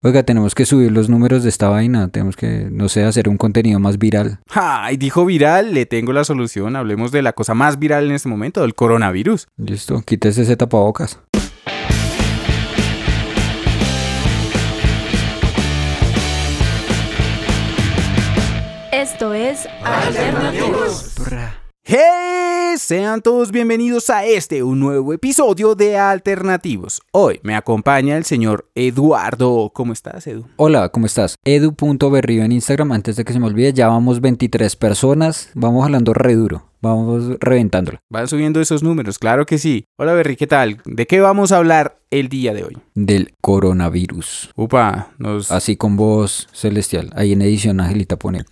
Oiga, tenemos que subir los números de esta vaina. Tenemos que, no sé, hacer un contenido más viral. ¡Ay! Dijo viral, le tengo la solución. Hablemos de la cosa más viral en este momento, del coronavirus. Listo, quítese ese tapabocas. Esto es Alternativos. ¡Hey! Sean todos bienvenidos a este, un nuevo episodio de Alternativos. Hoy me acompaña el señor Eduardo. ¿Cómo estás, Edu? Hola, ¿cómo estás? Edu.berrío en Instagram. Antes de que se me olvide, ya vamos 23 personas. Vamos hablando re duro. Vamos reventándolo. Van subiendo esos números, claro que sí. Hola, Berry, ¿qué tal? ¿De qué vamos a hablar el día de hoy? Del coronavirus. Upa, nos... Así con voz celestial. Ahí en edición Angelita pone.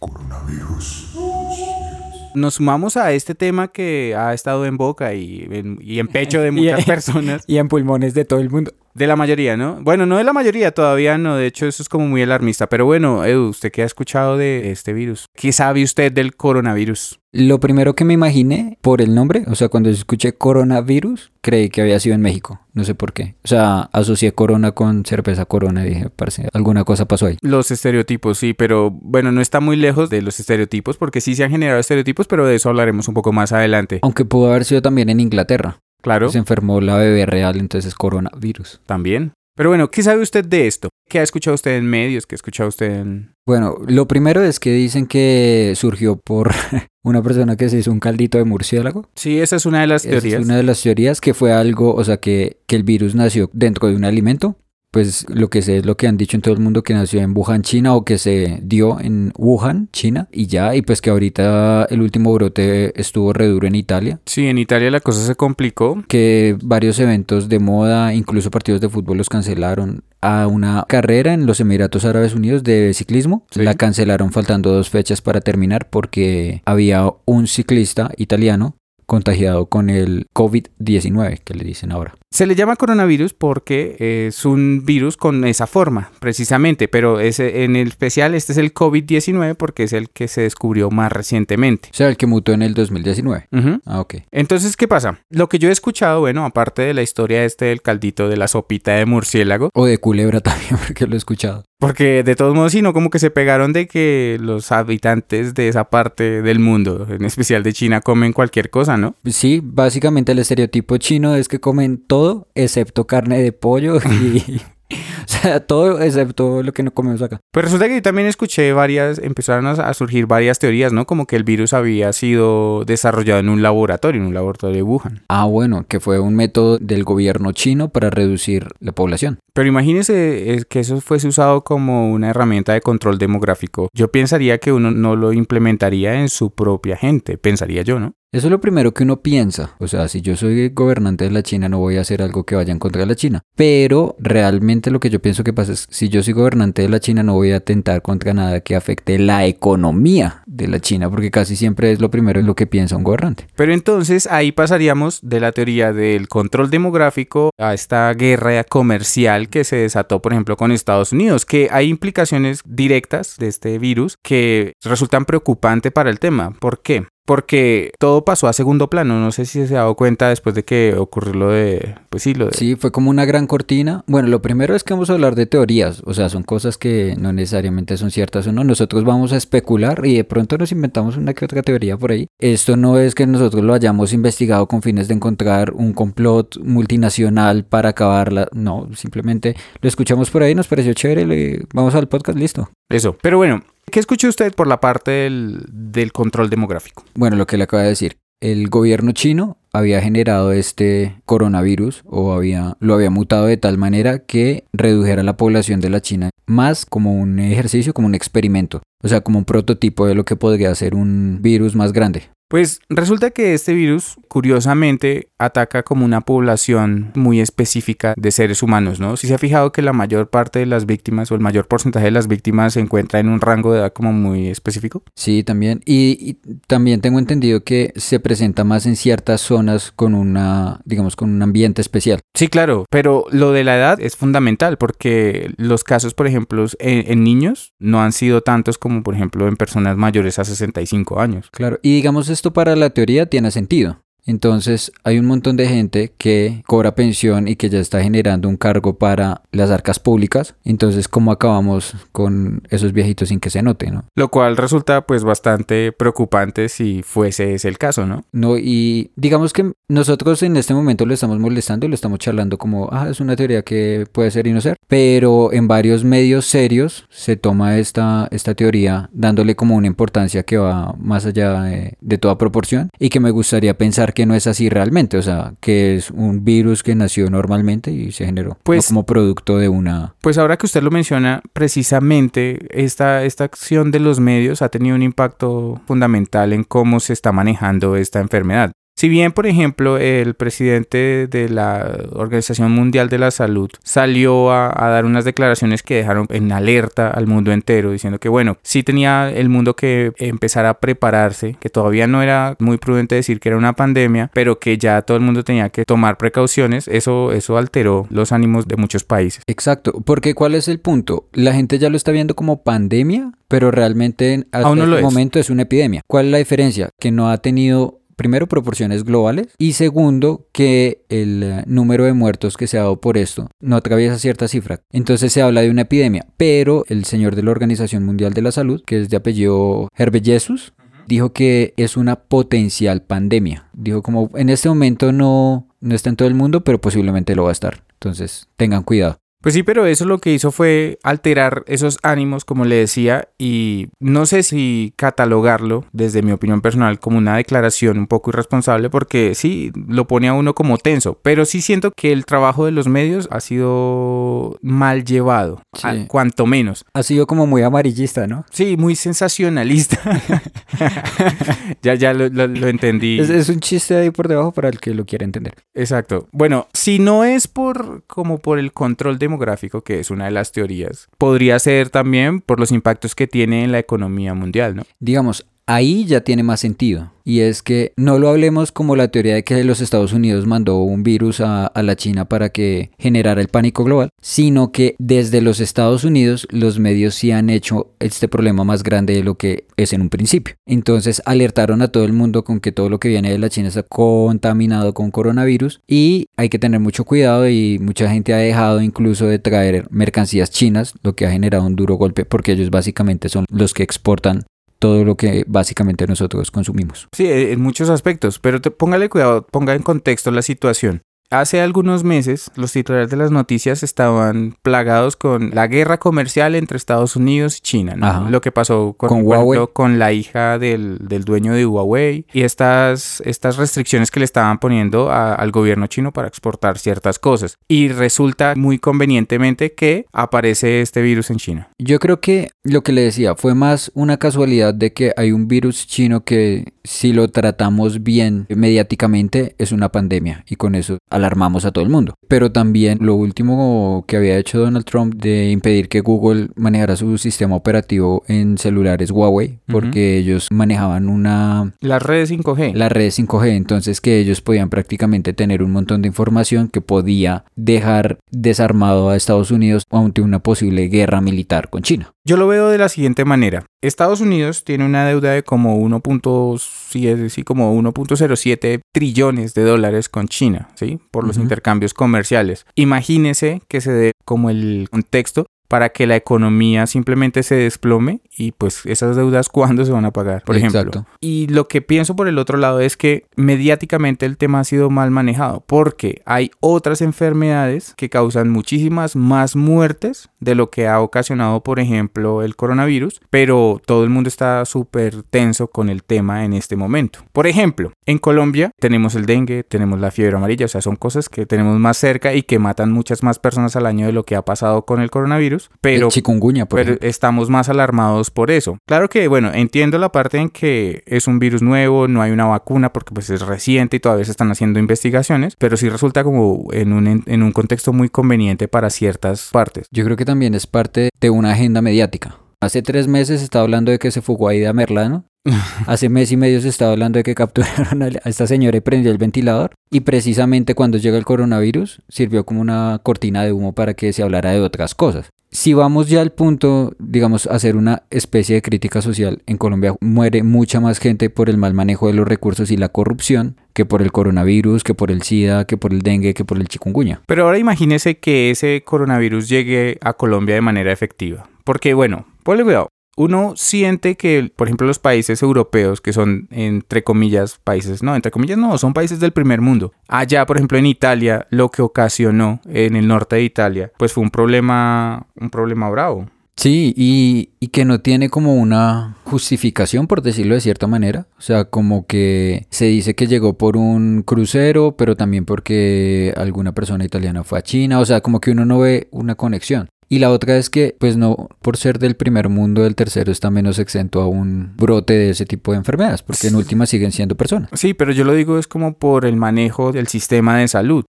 Nos sumamos a este tema que ha estado en boca y en, y en pecho de muchas personas. Y en pulmones de todo el mundo. De la mayoría, ¿no? Bueno, no de la mayoría, todavía no. De hecho, eso es como muy alarmista. Pero bueno, Edu, ¿usted qué ha escuchado de este virus? ¿Qué sabe usted del coronavirus? Lo primero que me imaginé por el nombre, o sea, cuando escuché coronavirus, creí que había sido en México. No sé por qué. O sea, asocié corona con cerveza corona y dije, parece, alguna cosa pasó ahí. Los estereotipos, sí, pero bueno, no está muy lejos de los estereotipos porque sí se han generado estereotipos, pero de eso hablaremos un poco más adelante. Aunque pudo haber sido también en Inglaterra. Claro, Se enfermó la bebé real, entonces coronavirus. también. Pero bueno, ¿qué sabe usted de esto? ¿Qué ha escuchado usted en medios? ¿Qué ha escuchado usted en...? Bueno, lo primero es que dicen que surgió por una persona que se hizo un caldito de murciélago. Sí, esa es una de las Esa teorías. Es una de las teorías que fue algo, o sea, que, que el virus nació dentro de un alimento. Pues lo que sé es lo que han dicho en todo el mundo que nació en Wuhan, China, o que se dio en Wuhan, China, y ya, y pues que ahorita el último brote estuvo re duro en Italia. Sí, en Italia la cosa se complicó. que varios eventos de moda, incluso partidos de fútbol los cancelaron. A una carrera en los Emiratos Árabes Unidos de ciclismo Sí. la cancelaron faltando dos fechas para terminar porque había un ciclista italiano contagiado con el COVID-19, que le dicen ahora. Se le llama coronavirus porque es un virus con esa forma, precisamente, pero ese, en el especial este es el COVID-19 porque es el que se descubrió más recientemente. O sea, el que mutó en el 2019. Ujú. Ah, ok. Entonces, ¿qué pasa? Lo que yo he escuchado, bueno, aparte de la historia este del caldito de la sopita de murciélago, O de culebra también, porque lo he escuchado. porque de todos modos, sí, no como que se pegaron de que los habitantes de esa parte del mundo, en especial de China, comen cualquier cosa, ¿no? Sí, básicamente el estereotipo chino es que comen todo excepto carne de pollo y... o sea, todo excepto lo que no comemos acá. Pues resulta que yo también escuché varias, empezaron a, surgir varias teorías, ¿no? Como que el virus había sido desarrollado en un laboratorio, en un laboratorio de Wuhan. Ah, bueno, que fue un método del gobierno chino para reducir la población. Pero imagínese es que eso fuese usado como una herramienta de control demográfico. Yo pensaría que uno no lo implementaría en su propia gente, pensaría yo, ¿no? Eso es lo primero que uno piensa. O sea, si yo soy gobernante de la China, no voy a hacer algo que vaya en contra de la China. Pero realmente lo que yo pienso que pasa es, si yo soy gobernante de la China, no voy a atentar contra nada que afecte la economía de la China, porque casi siempre es lo primero en lo que piensa un gobernante. Pero entonces ahí pasaríamos de la teoría del control demográfico a esta guerra comercial que se desató, por ejemplo, con Estados Unidos, que hay implicaciones directas de este virus que resultan preocupantes para el tema. ¿Por qué? Porque todo pasó a segundo plano. No sé si se ha dado cuenta después de que ocurrió lo de. Pues sí, lo de. Sí, fue como una gran cortina. Bueno, lo primero es que vamos a hablar de teorías, o sea, son cosas que no necesariamente son ciertas o no. Nosotros vamos a especular y de pronto nos inventamos una que otra teoría por ahí. Esto no es que nosotros lo hayamos investigado con fines de encontrar un complot multinacional para acabarla. No, simplemente lo escuchamos por ahí, nos pareció chévere, le- vamos al podcast, listo. Eso. Pero bueno, ¿qué escuchó usted por la parte del, del control demográfico? Bueno, lo que le acaba de decir. El gobierno chino había generado este coronavirus o había, lo había mutado de tal manera que redujera la población de la China más como un ejercicio, como un experimento. O sea, como un prototipo de lo que podría ser un virus más grande. Pues resulta que este virus, curiosamente, ataca como una población muy específica de seres humanos, ¿no? Si se ha fijado que la mayor parte de las víctimas o el mayor porcentaje de las víctimas se encuentra en un rango de edad como muy específico. Sí, también. Y, y también tengo entendido que se presenta más en ciertas zonas con una, digamos, con un ambiente especial. Sí, claro, pero lo de la edad es fundamental porque los casos, por ejemplo, en, en niños no han sido tantos como, por ejemplo, en personas mayores a 65 años. Claro. Y digamos, esto para la teoría tiene sentido. Entonces hay un montón de gente que cobra pensión y que ya está generando un cargo para las arcas públicas. Entonces, ¿cómo acabamos con esos viejitos sin que se note, no? Lo cual resulta pues bastante preocupante si fuese ese el caso, ¿no? No, y digamos que nosotros en este momento lo estamos molestando y lo estamos charlando como, ah, es una teoría que puede ser y no ser, pero en varios medios serios se toma esta, esta teoría dándole como una importancia que va más allá de, de toda proporción y que me gustaría pensar que no es así realmente, o sea, que es un virus que nació normalmente y se generó Pues- no como producto de una... Pues ahora que usted lo menciona, precisamente esta, esta acción de los medios ha tenido un impacto fundamental en cómo se está manejando esta enfermedad. Si bien, por ejemplo, el presidente de la Organización Mundial de la Salud salió a, a dar unas declaraciones que dejaron en alerta al mundo entero, diciendo que, bueno, sí tenía el mundo que empezar a prepararse, que todavía no era muy prudente decir que era una pandemia, pero que ya todo el mundo tenía que tomar precauciones, eso, eso alteró los ánimos de muchos países. Exacto, porque ¿cuál es el punto? La gente ya lo está viendo como pandemia, pero realmente lo este es. momento es una epidemia. ¿Cuál es la diferencia? Que no ha tenido primero proporciones globales y segundo que el eh, número de muertos que se ha dado por esto no atraviesa cierta cifra. Entonces se habla de una epidemia, pero el señor de la Organización Mundial de la Salud, que es de apellido Herbeyesus, dijo que es una potencial pandemia. Dijo como en este momento no, no está en todo el mundo, pero posiblemente lo va a estar. Entonces tengan cuidado. Pues sí, pero eso lo que hizo fue alterar esos ánimos, como le decía, y no sé si catalogarlo, desde mi opinión personal, como una declaración un poco irresponsable, porque sí, lo pone a uno como tenso, pero sí siento que el trabajo de los medios ha sido mal llevado, Sí. a- cuanto menos. Ha sido como muy amarillista, ¿no? Sí, muy sensacionalista. ya, ya lo, lo- lo entendí. Es, es un chiste ahí por debajo para el que lo quiera entender. Exacto. Bueno, si no es por como por el control demográfico, que es una de las teorías, podría ser también por los impactos que tiene en la economía mundial, ¿no? Digamos, ahí ya tiene más sentido. Y es que no lo hablemos como la teoría de que los Estados Unidos mandó un virus a, la China para que generara el pánico global, sino que desde los Estados Unidos los medios sí han hecho este problema más grande de lo que es en un principio. Entonces alertaron a todo el mundo con que todo lo que viene de la China está contaminado con coronavirus y hay que tener mucho cuidado y mucha gente ha dejado incluso de traer mercancías chinas, lo que ha generado un duro golpe porque ellos básicamente son los que exportan todo lo que básicamente nosotros consumimos. Sí, e- en muchos aspectos, pero te, póngale cuidado, ponga en contexto la situación. Hace algunos meses los titulares de las noticias estaban plagados con la guerra comercial entre Estados Unidos y China, ¿no? Lo que pasó con, Con ejemplo, con la hija del, del dueño de Huawei y estas, estas restricciones que le estaban poniendo a- al gobierno chino para exportar ciertas cosas. Y resulta muy convenientemente que aparece este virus en China. Yo creo que lo que le decía fue más una casualidad de que hay un virus chino que si lo tratamos bien mediáticamente es una pandemia y con eso alarmamos a todo el mundo. Pero también lo último que había hecho Donald Trump de impedir que Google manejara su sistema operativo en celulares Huawei porque ellos manejaban una Las redes 5G. la red 5G, entonces que ellos podían prácticamente tener un montón de información que podía dejar desarmado a Estados Unidos ante una posible guerra militar con China. Yo lo veo de la siguiente manera. Estados Unidos tiene una deuda de como 1.7, sí, como 1.07 trillones de dólares con China, ¿sí? Por los intercambios comerciales. Imagínese que se dé como el contexto para que la economía simplemente se desplome y pues esas deudas cuándo se van a pagar, por ejemplo. Y lo que pienso por el otro lado es que mediáticamente el tema ha sido mal manejado porque hay otras enfermedades que causan muchísimas más muertes de lo que ha ocasionado, por ejemplo, el coronavirus, pero todo el mundo está súper tenso con el tema en este momento. Por ejemplo, en Colombia tenemos el dengue, tenemos la fiebre amarilla, o sea, son cosas que tenemos más cerca y que matan muchas más personas al año de lo que ha pasado con el coronavirus, pero chikungunya, por pero estamos más alarmados por eso. Claro que, bueno, entiendo la parte en que es un virus nuevo, no hay una vacuna porque pues es reciente y todavía se están haciendo investigaciones, pero sí resulta como en un, en, un contexto muy conveniente para ciertas partes. Yo creo que también es parte de una agenda mediática. Hace tres meses se estaba hablando de que se fugó Aida Merlano. Hace mes y medio se estaba hablando de que capturaron a esta señora y prendió el ventilador. Y precisamente cuando llega el coronavirus sirvió como una cortina de humo para que se hablara de otras cosas. Si vamos ya al punto, digamos, hacer una especie de crítica social, en Colombia muere mucha más gente por el mal manejo de los recursos y la corrupción que por el coronavirus, que por el SIDA, que por el dengue, que por el chikungunya. Pero ahora imagínese que ese coronavirus llegue a Colombia de manera efectiva. Porque, bueno, ponle cuidado. Uno siente que, por ejemplo, los países europeos, que son, entre comillas, países, no, entre comillas, no, son países del primer mundo. Allá, por ejemplo, en Italia, lo que ocasionó en el norte de Italia, pues fue un problema, un problema bravo. Sí, y, y, que no tiene como una justificación, por decirlo de cierta manera. O sea, como que se dice que llegó por un crucero, pero también porque alguna persona italiana fue a China. O sea, como que uno no ve una conexión. Y la otra es que, pues no, por ser del primer mundo, del tercero está menos exento a un brote de ese tipo de enfermedades, porque en última siguen siendo personas. Sí, pero yo lo digo es como por el manejo del sistema de salud.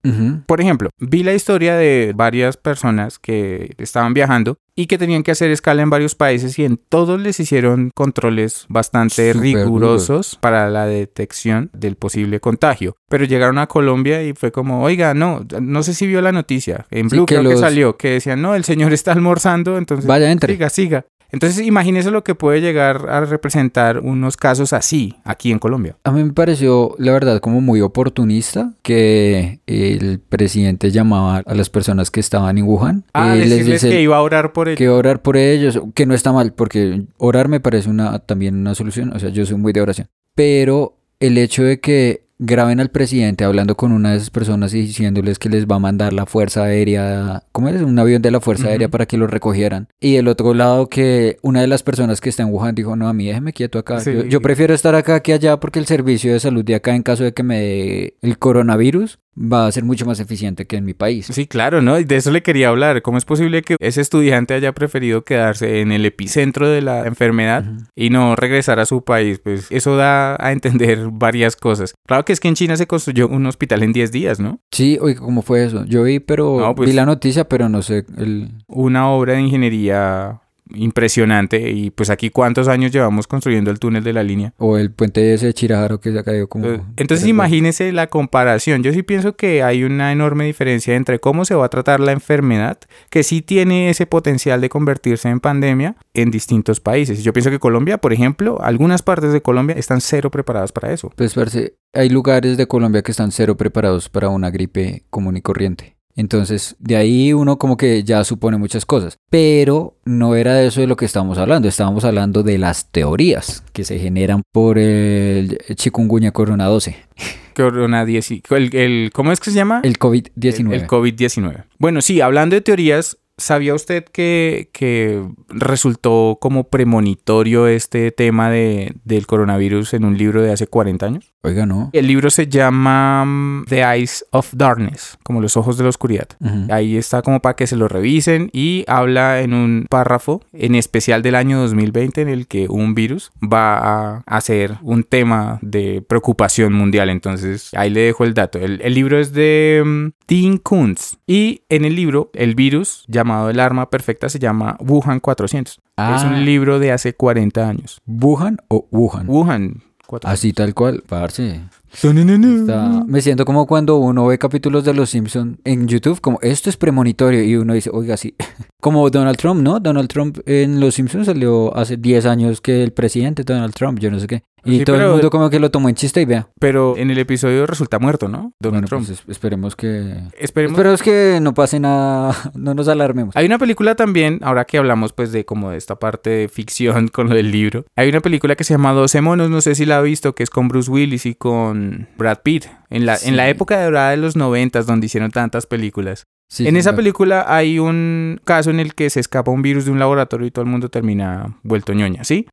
Por ejemplo, vi la historia de varias personas que estaban viajando y que tenían que hacer escala en varios países y en todos les hicieron controles bastante rigurosos para la detección del posible contagio. Pero llegaron a Colombia y fue como, oiga, no, no sé si vio la noticia, en Blue creo que salió, que decían, no, el señor está almorzando, entonces Vaya, entre. siga, siga. Entonces imagínese lo que puede llegar a representar unos casos así aquí en Colombia. A mí me pareció, la verdad, como muy oportunista que el presidente llamaba a las personas que estaban en Wuhan. Ah, eh, decirles que iba a orar por ellos. Que orar por ellos, que no está mal, porque orar me parece una, también una solución. O sea, yo soy muy de oración. Pero el hecho de que graben al presidente hablando con una de esas personas y diciéndoles que les va a mandar la Fuerza Aérea, ¿cómo es? Un avión de la Fuerza Aérea para que lo recogieran. Y del otro lado que una de las personas que está en Wuhan dijo, no, a mí déjeme quieto acá. Sí. Yo, yo prefiero estar acá que allá porque el servicio de salud de acá en caso de que me dé el coronavirus va a ser mucho más eficiente que en mi país. Sí, claro, ¿no? Y de eso le quería hablar. ¿Cómo es posible que ese estudiante haya preferido quedarse en el epicentro de la enfermedad y no regresar a su país? Pues eso da a entender varias cosas. Claro que es que en China se construyó un hospital en 10 días, ¿no? Sí, oye, ¿cómo fue eso? Yo vi, pero No, pues- vi la noticia, pero no sé el... Una obra de ingeniería impresionante y pues aquí cuántos años llevamos construyendo el túnel de la línea. O el puente ese de Chirajaro que se ha caído como... Eh, Entonces Pero- imagínese la comparación. Yo sí pienso que hay una enorme diferencia entre cómo se va a tratar la enfermedad, que sí tiene ese potencial de convertirse en pandemia en distintos países. Yo pienso que Colombia, por ejemplo, algunas partes de Colombia están cero preparadas para eso. Pues parce, hay lugares de Colombia que están cero preparados para una gripe común y corriente. Entonces, de ahí uno como que ya supone muchas cosas. Pero no era de eso de lo que estábamos hablando. Estábamos hablando de las teorías que se generan por el chikungunya corona 12, Corona 10, el, el- ¿cómo es que se llama? el COVID-19. El, el COVID-19. Bueno, sí, hablando de teorías, ¿sabía usted que, que resultó como premonitorio este tema de, del coronavirus en un libro de hace 40 años? Oiga, no. El libro se llama mm, The Eyes of Darkness, como los ojos de la oscuridad. Ujú. Ahí está como para que se lo revisen y habla en un párrafo en especial del año 2020 en el que un virus va a hacer un tema de preocupación mundial. Entonces ahí le dejo el dato. El, el libro es de mm, Dean Kuntz y en el libro el virus llamado el arma perfecta se llama Wuhan 400. Es Ah. un libro de hace 40 años. ¿Wuhan o Wuhan? Wuhan 400. Así tal cual, parce. Está- Me siento como cuando uno ve capítulos de Los Simpson en YouTube, como esto es premonitorio y uno dice, oiga, sí. Como Donald Trump, ¿no? Donald Trump en Los Simpsons salió hace 10 años que el presidente Donald Trump, yo no sé qué. Y Sí, todo el mundo como que lo tomó en chiste y vea. Pero en el episodio resulta muerto, ¿no? Donald Bueno, Trump. pues es- esperemos que... Esperemos. Esperemos que no pase nada, no nos alarmemos. Hay una película también, ahora que hablamos pues de como de esta parte de ficción con lo del libro. Hay una película que se llama 12 monos, no sé si la ha visto, que es con Bruce Willis y con Brad Pitt. En la, en la Sí. época dorada de los noventas donde hicieron tantas películas. Sí, en sí, esa película hay un caso en el que se escapa un virus de un laboratorio y todo el mundo termina vuelto ñoña, ¿sí?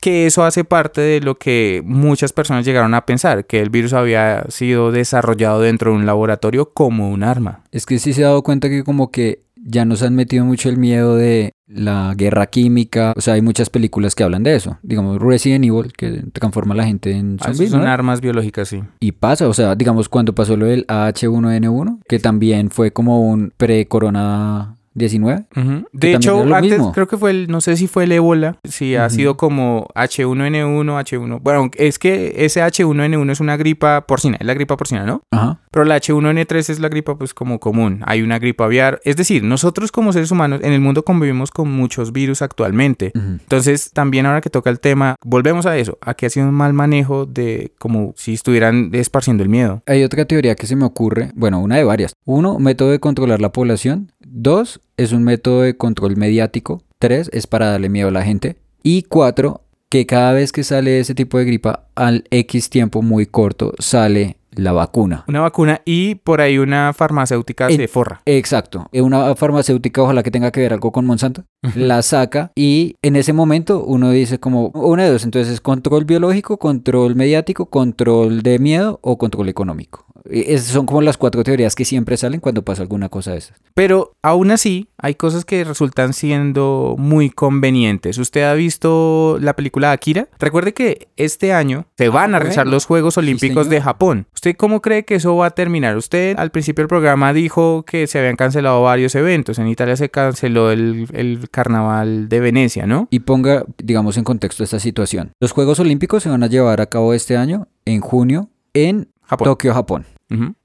Que eso hace parte de lo que muchas personas llegaron a pensar, que el virus había sido desarrollado dentro de un laboratorio como un arma. Es que sí se ha dado cuenta que como que ya nos han metido mucho el miedo de la guerra química. O sea, hay muchas películas que hablan de eso. Digamos, Resident Evil, que transforma a la gente en Ah, zombies, son ¿no? armas biológicas, sí. Y pasa, o sea, digamos, cuando pasó lo del H1N1, que también fue como un pre-corona 19. Ujú. Que De hecho, antes mismo. creo que fue el, no sé si fue el ébola, si ha sido como H1N1, H1. Bueno, es que ese H1N1 es una gripa porcina, es la gripa porcina, ¿no? Ajá. Pero la H1N3 es la gripa pues como común. Hay una gripa aviar. Es decir, nosotros como seres humanos en el mundo convivimos con muchos virus actualmente. Entonces, también ahora que toca el tema, volvemos a eso, a que ha sido un mal manejo de como si estuvieran esparciendo el miedo. Hay otra teoría que se me ocurre, bueno, una de varias. Uno, método de controlar la población. Dos, es un método de control mediático. Tres, es para darle miedo a la gente. Y cuatro, que cada vez que sale ese tipo de gripa, al X tiempo muy corto, sale la vacuna. Una vacuna y por ahí una farmacéutica En- se forra. Exacto. Eh, Una farmacéutica, ojalá que tenga que ver algo con Monsanto, la saca y en ese momento uno dice como una de dos. Entonces, control biológico, control mediático, control de miedo o control económico. Eh, Esas son como las cuatro teorías que siempre salen cuando pasa alguna cosa de esas. Pero aún así, hay cosas que resultan siendo muy convenientes. ¿Usted ha visto la película Akira? Recuerde que este año se van a realizar bueno. los Juegos Olímpicos de. Japón. ¿Usted cómo cree que eso va a terminar? Usted al principio del programa dijo que se habían cancelado varios eventos. En Italia se canceló el, el carnaval de Venecia, ¿no? Y ponga, digamos, en contexto esta situación. Los Juegos Olímpicos se van a llevar a cabo este año, en junio, en Japón. Tokio, Japón.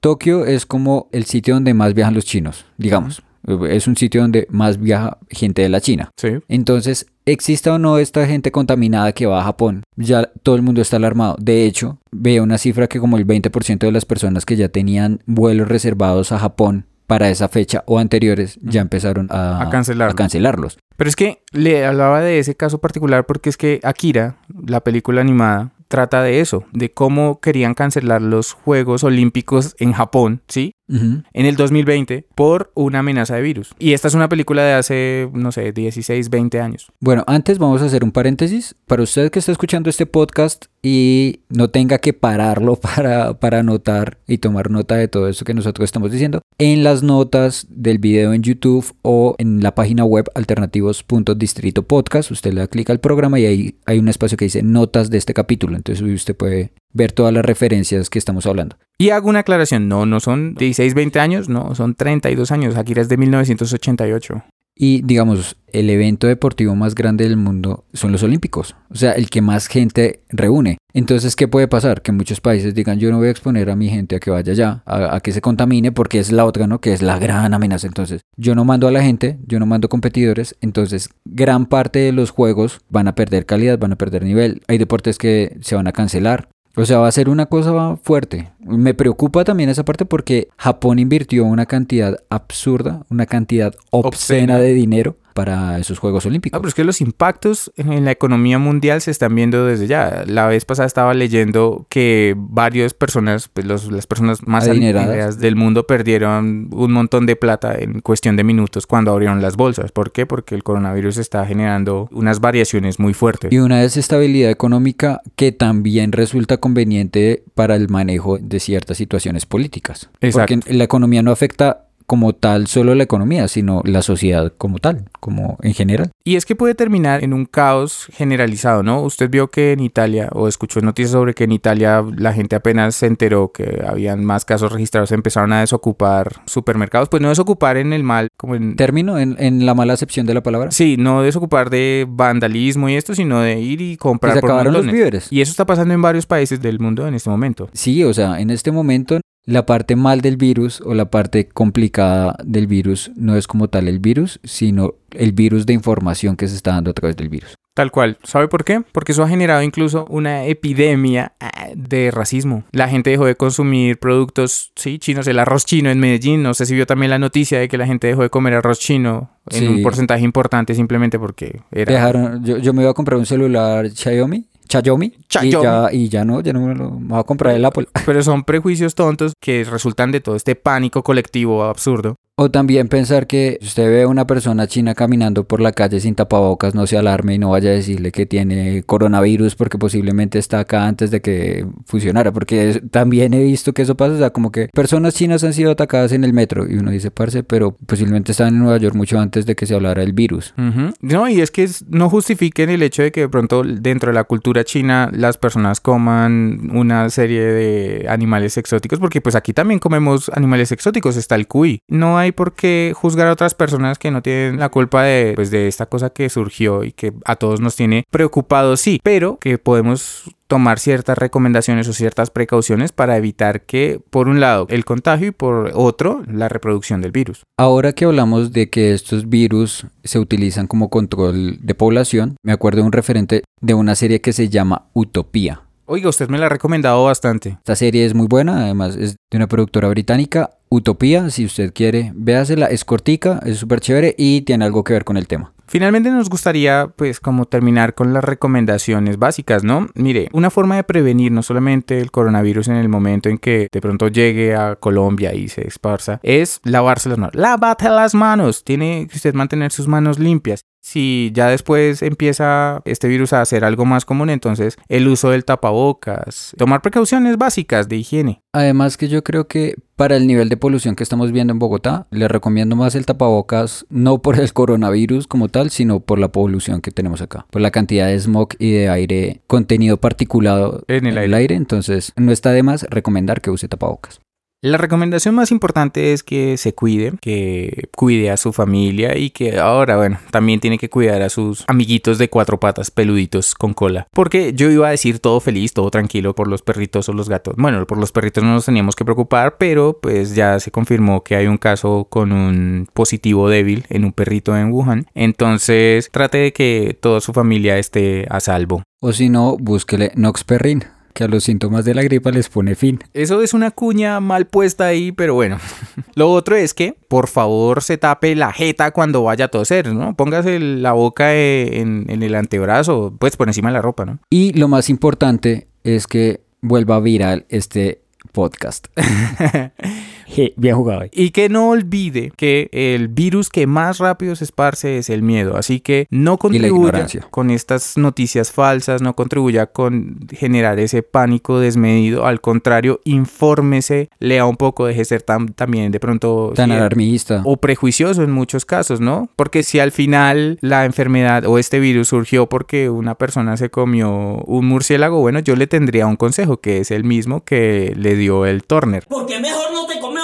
Tokio es como el sitio donde más viajan los chinos, digamos. Es un sitio donde más viaja gente de la China. Sí. Entonces, exista o no esta gente contaminada que va a Japón, ya todo el mundo está alarmado. De hecho, veo una cifra que como el 20% de las personas que ya tenían vuelos reservados a Japón para esa fecha o anteriores ya empezaron a, A cancelarlos. a cancelarlos. Pero es que le hablaba de ese caso particular porque es que Akira, la película animada, trata de eso, de cómo querían cancelar los Juegos Olímpicos en Japón, ¿sí? En el 2020 por una amenaza de virus. Y esta es una película de hace, no sé, 16, 20 años. Bueno, antes vamos a hacer un paréntesis. Para usted que está escuchando este podcast y no tenga que pararlo para, para anotar y tomar nota de todo eso que nosotros estamos diciendo, en las notas del video en YouTube o en la página web alternativos.distrito podcast, usted le da clic al programa y ahí hay un espacio que dice notas de este capítulo. Entonces usted puede ver todas las referencias que estamos hablando. Y hago una aclaración, no, no son 16, 20 años, no, son 32 años. Akira es de 1988. Y digamos, el evento deportivo más grande del mundo son los Olímpicos, o sea, el que más gente reúne. Entonces, ¿qué puede pasar? Que muchos países digan, yo no voy a exponer a mi gente a que vaya allá, a, a que se contamine, porque es la otra, ¿no? Que es la gran amenaza. Entonces, yo no mando a la gente, yo no mando competidores, entonces gran parte de los juegos van a perder calidad, van a perder nivel. Hay deportes que se van a cancelar. O sea, va a ser una cosa fuerte. Me preocupa también esa parte porque Japón invirtió una cantidad absurda, una cantidad obscena, Obscena. de dinero para esos Juegos Olímpicos. Ah, pero es que los impactos en la economía mundial se están viendo desde ya. La vez pasada estaba leyendo que varias personas, pues los- las personas más Adineradas. adineradas del mundo perdieron un montón de plata en cuestión de minutos cuando abrieron las bolsas. ¿Por qué? Porque el coronavirus está generando unas variaciones muy fuertes. Y una desestabilidad económica que también resulta conveniente para el manejo de ciertas situaciones políticas. Exacto. Porque la economía no afecta como tal solo la economía, sino la sociedad como tal, como en general. Y es que puede terminar en un caos generalizado, ¿no? Usted vio que en Italia, o escuchó noticias sobre que en Italia la gente apenas se enteró que habían más casos registrados, empezaron a desocupar supermercados. Pues no desocupar en el mal, como en... Término en, en la mala acepción de la palabra. Sí, no desocupar de vandalismo y esto, sino de ir y comprar se por acabaron los víveres. Y eso está pasando en varios países del mundo en este momento. Sí, o sea, en este momento la parte mal del virus o la parte complicada del virus no es como tal el virus, sino el virus de información que se está dando a través del virus. Tal cual. ¿Sabe por qué? Porque eso ha generado incluso una epidemia ah, de racismo. La gente dejó de consumir productos, sí, chinos, el arroz chino en Medellín. No sé si vio también la noticia de que la gente dejó de comer arroz chino en Sí. un porcentaje importante simplemente porque era... Dejaron, yo, yo me iba a comprar un celular Xiaomi, Xiaomi, y ya, y ya no, ya no me lo me voy a comprar el Apple. Pero son prejuicios tontos que resultan de todo este pánico colectivo absurdo. O también pensar que usted ve a una persona china caminando por la calle sin tapabocas, no se alarme y no vaya a decirle que tiene coronavirus porque posiblemente está acá antes de que funcionara. Porque también he visto que eso pasa, o sea, como que personas chinas han sido atacadas en el metro y uno dice, parce, pero posiblemente estaban en Nueva York mucho antes de que se hablara del virus. No, y es que no justifiquen el hecho de que de pronto dentro de la cultura china las personas coman una serie de animales exóticos, porque pues aquí también comemos animales exóticos, está el cuy. No hay hay por qué juzgar a otras personas que no tienen la culpa de, pues, de esta cosa que surgió y que a todos nos tiene preocupados, sí, pero que podemos tomar ciertas recomendaciones o ciertas precauciones para evitar que, por un lado, el contagio y por otro, la reproducción del virus. Ahora que hablamos de que estos virus se utilizan como control de población, me acuerdo de un referente de una serie que se llama Utopía. Oiga, usted me la ha recomendado bastante. Esta serie es muy buena, además es de una productora británica, Utopía, si usted quiere, véasela, es cortica, es súper chévere y tiene algo que ver con el tema. Finalmente nos gustaría pues como terminar con las recomendaciones básicas, ¿no? Mire, una forma de prevenir no solamente el coronavirus en el momento en que de pronto llegue a Colombia y se esparza, es lavarse las manos. Lávate las manos. Tiene que usted mantener sus manos limpias. Si ya después empieza este virus a ser algo más común, entonces el uso del tapabocas, tomar precauciones básicas de higiene. Además que yo creo que para el nivel de polución que estamos viendo en Bogotá, le recomiendo más el tapabocas no por el coronavirus como tal, sino por la polución que tenemos acá, por la cantidad de smog y de aire contenido particulado En el aire. aire, entonces no está de más recomendar que use tapabocas. La recomendación más importante es que se cuide, que cuide a su familia y que ahora, bueno, también tiene que cuidar a sus amiguitos de cuatro patas peluditos con cola. Porque yo iba a decir todo feliz, todo tranquilo por los perritos o los gatos. Bueno, por los perritos no nos teníamos que preocupar, pero pues ya se confirmó que hay un caso con un positivo débil en un perrito en Wuhan. Entonces trate de que toda su familia esté a salvo. O si no, búsquele Noxperrin, que a los síntomas de la gripa les pone fin. Eso es una cuña mal puesta ahí, pero bueno. Lo otro es que, por favor, se tape la jeta cuando vaya a toser, ¿no? Póngase la boca eh, en, en el antebrazo, pues por encima de la ropa, ¿no? Y lo más importante es que vuelva viral este podcast. bien jugado. ahí. Y que no olvide que el virus que más rápido se esparce es el miedo. Así que no contribuya con estas noticias falsas, no contribuya con generar ese pánico desmedido. Al contrario, infórmese, lea un poco, deje de ser tan, también de pronto... Tan alarmista. o prejuicioso en muchos casos, ¿no? Porque si al final la enfermedad o este virus surgió porque una persona se comió un murciélago, bueno, yo le tendría un consejo que es el mismo que le dio el Turner. Porque mejor no te comes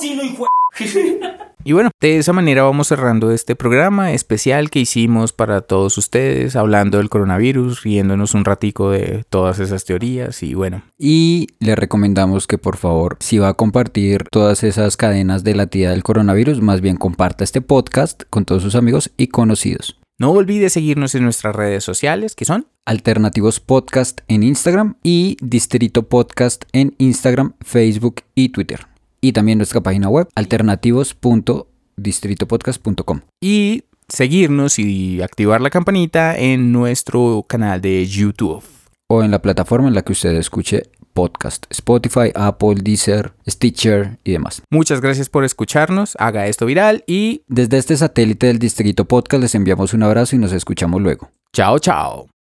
chino, hijo Y bueno, de esa manera vamos cerrando este programa especial que hicimos para todos ustedes, hablando del coronavirus, riéndonos un ratico de todas esas teorías y bueno, Y le recomendamos que por favor, si va a compartir todas esas cadenas de la tía del coronavirus, más bien comparta este podcast con todos sus amigos y conocidos. no olvide seguirnos en nuestras redes sociales, que son Alternativos Podcast en Instagram y Distrito Podcast en Instagram, Facebook y Twitter. Y también nuestra página web alternativos.distritopodcast.com. y seguirnos y activar la campanita en nuestro canal de YouTube. o en la plataforma en la que usted escuche podcast, Spotify, Apple, Deezer, Stitcher y demás. Muchas gracias por escucharnos, haga esto viral y Desde este satélite del Distrito Podcast les enviamos un abrazo y nos escuchamos luego. chao chao.